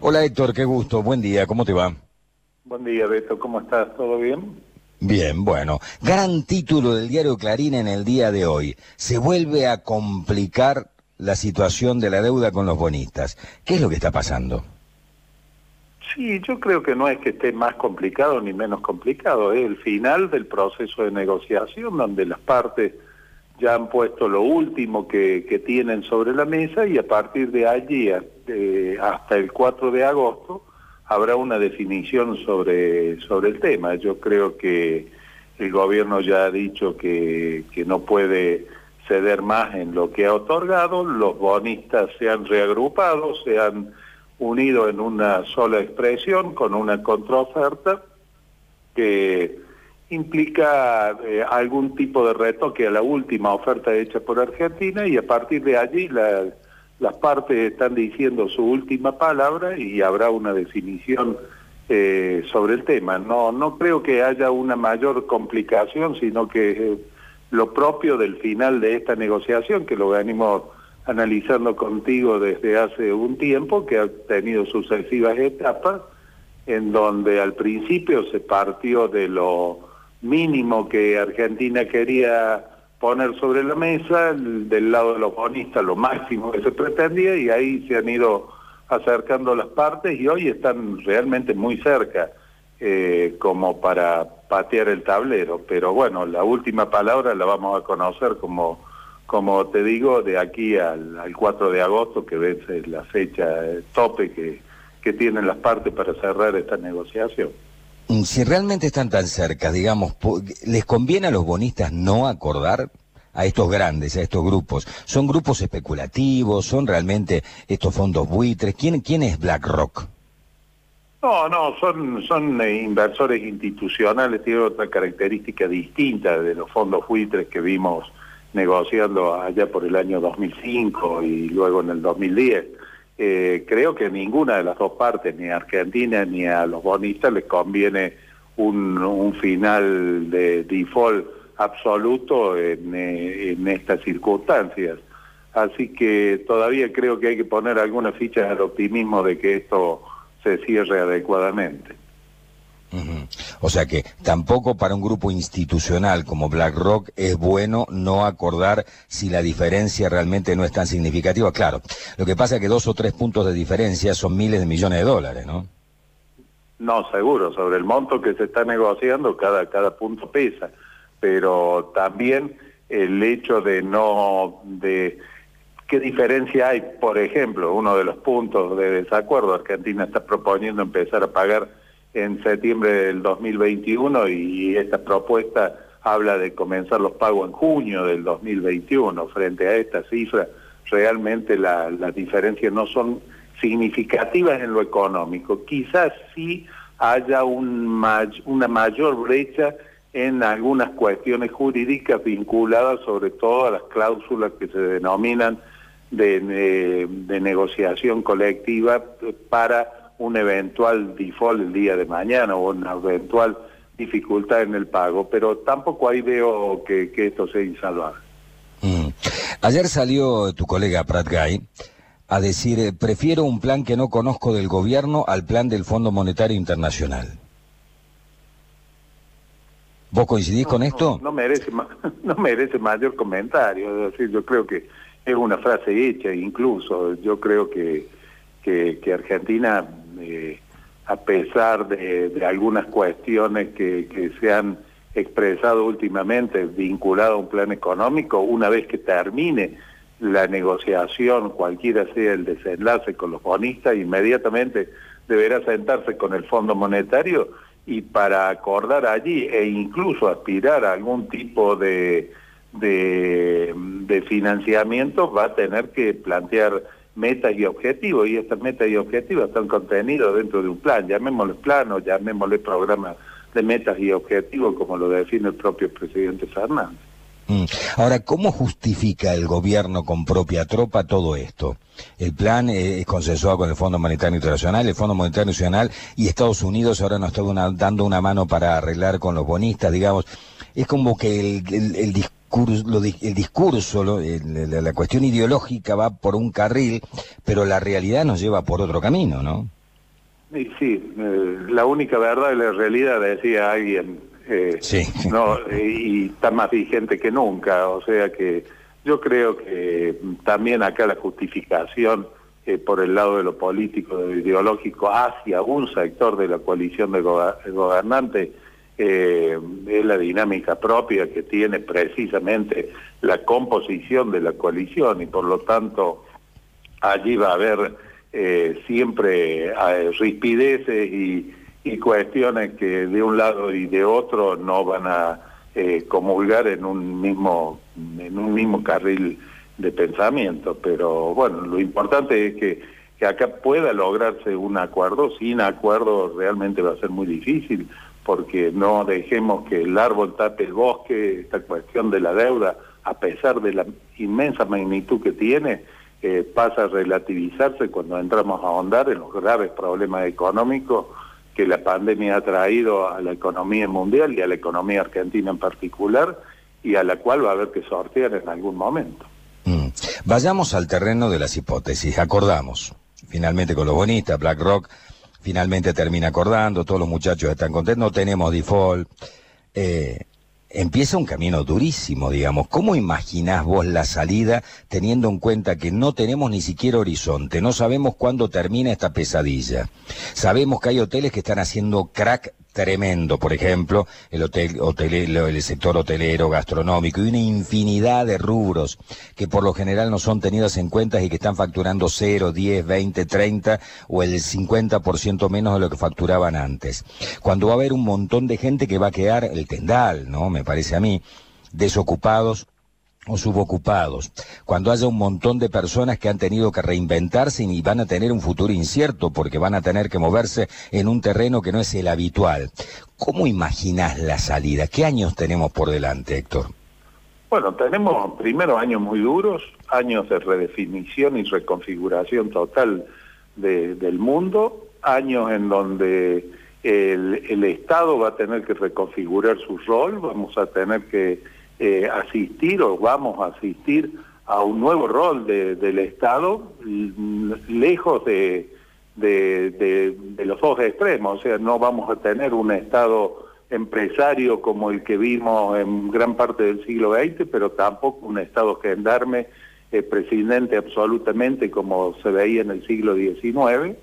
Hola Héctor, qué gusto, buen día, ¿cómo te va? Buen día Beto, ¿cómo estás? ¿Todo bien? Bien, bueno, gran título del diario Clarín en el día de hoy. Se vuelve a complicar la situación de la deuda con los bonistas. ¿Qué es lo que está pasando? Sí, yo creo que no es que esté más complicado ni menos complicado, es el final del proceso de negociación donde las partes ya han puesto lo último que, que tienen sobre la mesa y a partir de allí eh, hasta el 4 de agosto habrá una definición sobre, sobre el tema. Yo creo que el gobierno ya ha dicho que, que no puede ceder más en lo que ha otorgado, los bonistas se han reagrupado, se han unido en una sola expresión con una contraoferta que implica eh, algún tipo de retoque a la última oferta hecha por Argentina y a partir de allí las partes están diciendo su última palabra y habrá una definición eh, sobre el tema. No, no creo que haya una mayor complicación, sino que eh, lo propio del final de esta negociación, que lo venimos analizando contigo desde hace un tiempo, que ha tenido sucesivas etapas, en donde al principio se partió de lo mínimo que Argentina quería poner sobre la mesa, del lado de los bonistas lo máximo que se pretendía y ahí se han ido acercando las partes y hoy están realmente muy cerca eh, como para patear el tablero. Pero bueno, la última palabra la vamos a conocer como, como te digo, de aquí al, al 4 de agosto, que vence la fecha eh, tope que, que tienen las partes para cerrar esta negociación. Mm, si realmente están tan cerca, digamos, ¿les conviene a los bonistas no acordar a estos grandes, a estos grupos? ¿Son grupos especulativos? ¿Son realmente estos fondos buitres? ¿Quién, es BlackRock? No, no, son, son eh, inversores institucionales, tienen otra característica distinta de los fondos buitres que vimos negociando allá por el año 2005 y luego en el 2010 eh, creo que ninguna de las dos partes, ni a Argentina ni a los bonistas, les conviene un, final de default absoluto eh, en, estas circunstancias. Así que todavía creo que hay que poner algunas fichas al optimismo de que esto se cierre adecuadamente. O sea que tampoco para un grupo institucional como BlackRock es bueno no acordar si la diferencia realmente no es tan significativa. Claro, lo que pasa es que dos o tres puntos de diferencia son miles de millones de dólares, ¿no? No, seguro, sobre el monto que se está negociando cada, cada punto pesa, pero también el hecho de no, de qué diferencia hay, por ejemplo, uno de los puntos de desacuerdo, Argentina está proponiendo empezar a pagar en septiembre del 2021 y esta propuesta habla de comenzar los pagos en junio del 2021. Frente a esta cifra, realmente las diferencias no son significativas en lo económico. Quizás sí haya un una mayor brecha en algunas cuestiones jurídicas vinculadas sobre todo a las cláusulas que se denominan de, de negociación colectiva para un eventual default el día de mañana o una eventual dificultad en el pago, pero tampoco ahí veo que, esto sea insalvable. Mm. Ayer salió tu colega Prat Gay a decir, eh, prefiero un plan que no conozco del gobierno al plan del Fondo Monetario Internacional. ¿Vos coincidís con esto? No, merece, no merece mayor comentario, es decir, yo creo que es una frase hecha incluso, yo creo que, que, que Argentina eh, a pesar de, algunas cuestiones que, se han expresado últimamente vinculado a un plan económico, una vez que termine la negociación, cualquiera sea el desenlace con los bonistas, inmediatamente deberá sentarse con el Fondo Monetario y para acordar allí e incluso aspirar a algún tipo de, financiamiento va a tener que plantear metas y objetivos, y estas metas y objetivos están contenidos dentro de un plan, llamémosle plan o llamémosle programa de metas y objetivos, como lo define el propio presidente Fernández. Mm. Ahora, ¿cómo justifica el gobierno con propia tropa todo esto? El plan es consensuado con el Fondo Monetario Internacional, el Fondo Monetario Nacional y Estados Unidos ahora nos está dando una mano para arreglar con los bonistas, digamos. Es como que el, el discurso el discurso, la, cuestión ideológica va por un carril, pero la realidad nos lleva por otro camino, ¿no? Sí, eh, la única verdad de la realidad, decía alguien, eh, sí. no, y está más vigente que nunca, o sea que yo creo que también acá la justificación por el lado de lo político, de lo ideológico, hacia un sector de la coalición de gobernantes, eh, es la dinámica propia que tiene precisamente la composición de la coalición y por lo tanto allí va a haber eh, siempre eh, rispideces y, cuestiones que de un lado y de otro no van a eh, comulgar en un mismo en un mismo carril de pensamiento. Pero bueno lo importante es que, que acá pueda lograrse un acuerdo. Sin acuerdo realmente va a ser muy difícil porque no dejemos que el árbol tape el bosque, esta cuestión de la deuda, a pesar de la inmensa magnitud que tiene, eh, pasa a relativizarse cuando entramos a ahondar en los graves problemas económicos que la pandemia ha traído a la economía mundial y a la economía argentina en particular, y a la cual va a haber que sortear en algún momento. Mm. Vayamos al terreno de las hipótesis. Acordamos, finalmente con los bonistas, BlackRock finalmente termina acordando, todos los muchachos están contentos, no tenemos default. Eh, empieza un camino durísimo, digamos. ¿Cómo imaginás vos la salida teniendo en cuenta que no tenemos ni siquiera horizonte? No sabemos cuándo termina esta pesadilla. Sabemos que hay hoteles que están haciendo crack tremendo, por ejemplo, el hotel, el sector hotelero, gastronómico y una infinidad de rubros que por lo general no son tenidas en cuenta y que están facturando 0, 10, 20, 30 o el 50% menos de lo que facturaban antes. Cuando va a haber un montón de gente que va a quedar el tendal, ¿no? Me parece a mí, desocupados o subocupados, cuando haya un montón de personas que han tenido que reinventarse y van a tener un futuro incierto porque van a tener que moverse en un terreno que no es el habitual. ¿Cómo imaginas la salida? ¿Qué años tenemos por delante, Héctor? Bueno, tenemos primero años muy duros, años de redefinición y reconfiguración total del mundo, años en donde el, el Estado va a tener que reconfigurar su rol, vamos a tener que eh, asistir o vamos a asistir a un nuevo rol del Estado lejos de, de, los dos extremos, o sea, no vamos a tener un Estado empresario como el que vimos en gran parte del siglo XX, pero tampoco un Estado gendarme eh, presidente absolutamente como se veía en el siglo XIX,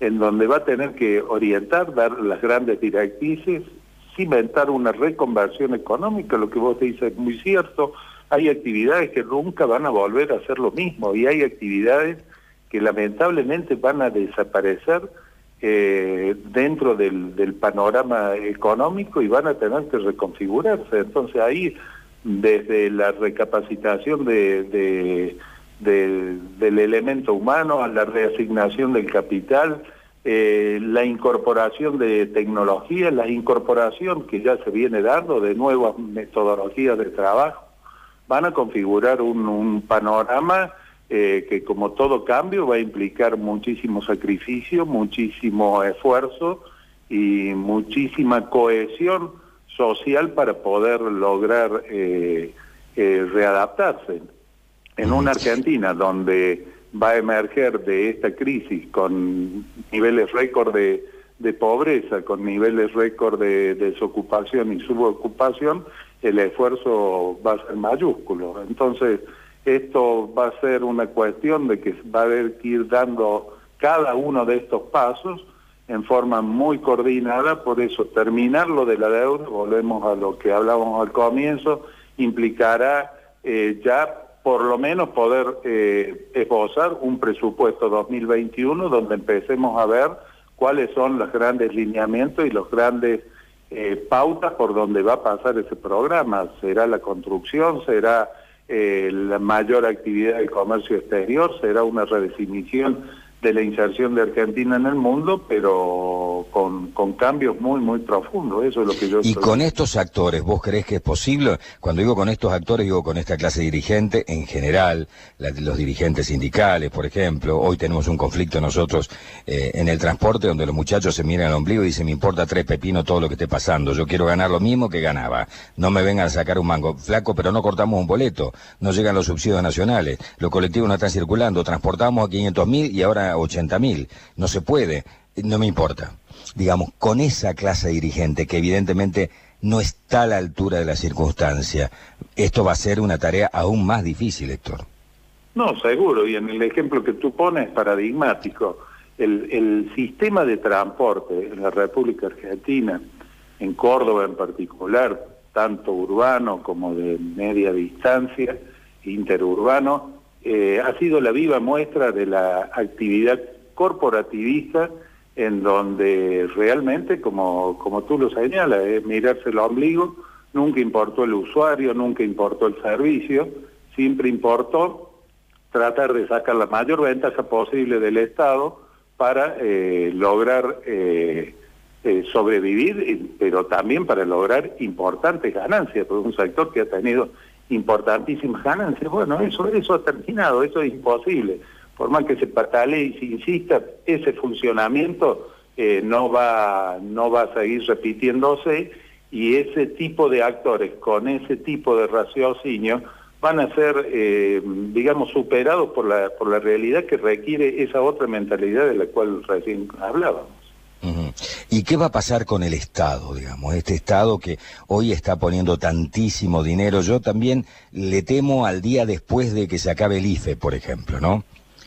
en donde va a tener que orientar, dar las grandes directrices inventar una reconversión económica, lo que vos dices es muy cierto, hay actividades que nunca van a volver a ser lo mismo y hay actividades que lamentablemente van a desaparecer eh, dentro del, panorama económico y van a tener que reconfigurarse. Entonces ahí, desde la recapacitación de, del elemento humano a la reasignación del capital, eh, la incorporación de tecnología, la incorporación que ya se viene dando de nuevas metodologías de trabajo, van a configurar un, panorama eh, que como todo cambio va a implicar muchísimo sacrificio, muchísimo esfuerzo y muchísima cohesión social para poder lograr eh, readaptarse. En una Argentina donde va a emerger de esta crisis con niveles récord de, pobreza, con niveles récord de, desocupación y subocupación, el esfuerzo va a ser mayúsculo. Entonces, esto va a ser una cuestión de que va a haber que ir dando cada uno de estos pasos en forma muy coordinada, por eso terminar lo de la deuda, volvemos a lo que hablábamos al comienzo, implicará eh, ya por lo menos poder eh, esbozar un presupuesto 2021 donde empecemos a ver cuáles son los grandes lineamientos y los grandes eh, pautas por donde va a pasar ese programa. ¿Será la construcción? ¿Será eh, la mayor actividad del comercio exterior? ¿Será una redefinición de la inserción de Argentina en el mundo, pero con, con cambios muy, muy profundos. Eso es lo que yo... Y con estos actores, ¿vos crees que es posible? Cuando digo con estos actores, digo con esta clase dirigente en general, los dirigentes sindicales, por ejemplo. Hoy tenemos un conflicto nosotros eh, en el transporte donde los muchachos se miran al ombligo y dicen, me importa tres pepinos todo lo que esté pasando. Yo quiero ganar lo mismo que ganaba. No me vengan a sacar un mango. Flaco, pero no cortamos un boleto. No llegan los subsidios nacionales. Los colectivos no están circulando. Transportamos a 500 mil y ahora 80 mil. No se puede. no me importa. Digamos, con esa clase dirigente que evidentemente no está a la altura de la circunstancia, esto va a ser una tarea aún más difícil, Héctor. No, seguro, y en el ejemplo que tú pones es paradigmático. El, el sistema de transporte en la República Argentina, en Córdoba en particular, tanto urbano como de media distancia, interurbano, eh, ha sido la viva muestra de la actividad corporativista en donde realmente, como, como tú lo señalas, es mirarse el ombligo, nunca importó el usuario, nunca importó el servicio, siempre importó tratar de sacar la mayor ventaja posible del Estado para eh, lograr eh, sobrevivir, pero también para lograr importantes ganancias, porque un sector que ha tenido importantísimas ganancias, bueno, eso, eso ha terminado, eso es imposible. Por más que se patalee y se insista, ese funcionamiento no, va, no va a seguir repitiéndose y ese tipo de actores con ese tipo de raciocinio van a ser, eh, digamos, superados por la, por la realidad que requiere esa otra mentalidad de la cual recién hablábamos. ¿Y qué va a pasar con el Estado, digamos? Este Estado que hoy está poniendo tantísimo dinero. Yo también le temo al día después de que se acabe el IFE, por ejemplo, ¿no?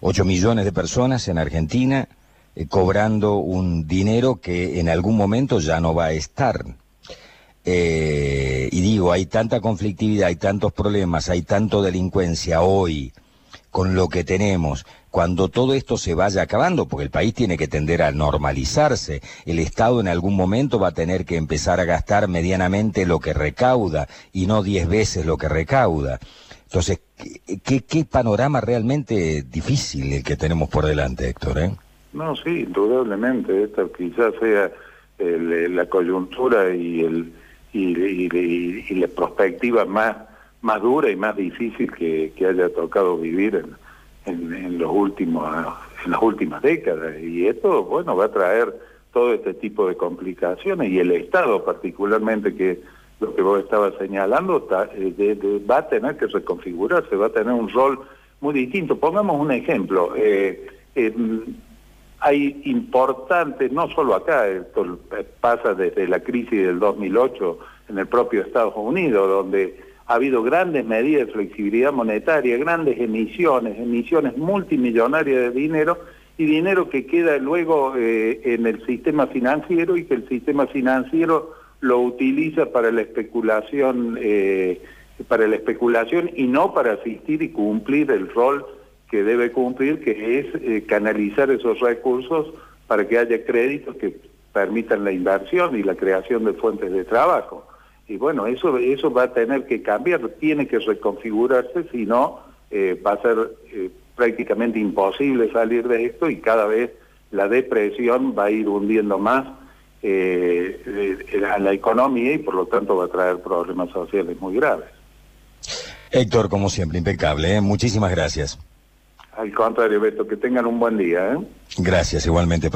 Ocho millones de personas en Argentina eh, cobrando un dinero que en algún momento ya no va a estar. Eh, y digo, hay tanta conflictividad, hay tantos problemas, hay tanto delincuencia hoy con lo que tenemos, cuando todo esto se vaya acabando, porque el país tiene que tender a normalizarse, el Estado en algún momento va a tener que empezar a gastar medianamente lo que recauda y no diez veces lo que recauda. Entonces, ¿qué, qué panorama realmente difícil el que tenemos por delante, Héctor? Eh? No, sí, indudablemente. Esta quizás sea la coyuntura y el y, la perspectiva más, más dura y más difícil que, haya tocado vivir en, los últimos, en las últimas décadas. Y esto, bueno, va a traer todo este tipo de complicaciones y el Estado particularmente que lo que vos estabas señalando eh, va a tener que reconfigurarse, va a tener un rol muy distinto. Pongamos un ejemplo. Eh, hay importantes, no solo acá, esto pasa desde la crisis del 2008 en el propio Estados Unidos, donde ha habido grandes medidas de flexibilidad monetaria, grandes emisiones, emisiones multimillonarias de dinero y dinero que queda luego eh, en el sistema financiero y que el sistema financiero lo utiliza para la especulación, eh, para la especulación y no para asistir y cumplir el rol que debe cumplir, que es eh, canalizar esos recursos para que haya créditos que permitan la inversión y la creación de fuentes de trabajo. Y bueno, eso, eso va a tener que cambiar, tiene que reconfigurarse, si no eh, va a ser eh, prácticamente imposible salir de esto y cada vez la depresión va a ir hundiendo más a la economía y por lo tanto va a traer problemas sociales muy graves. Héctor, como siempre, impecable. Muchísimas gracias. Al contrario, Beto, que tengan un buen día. ¿eh? Gracias, igualmente.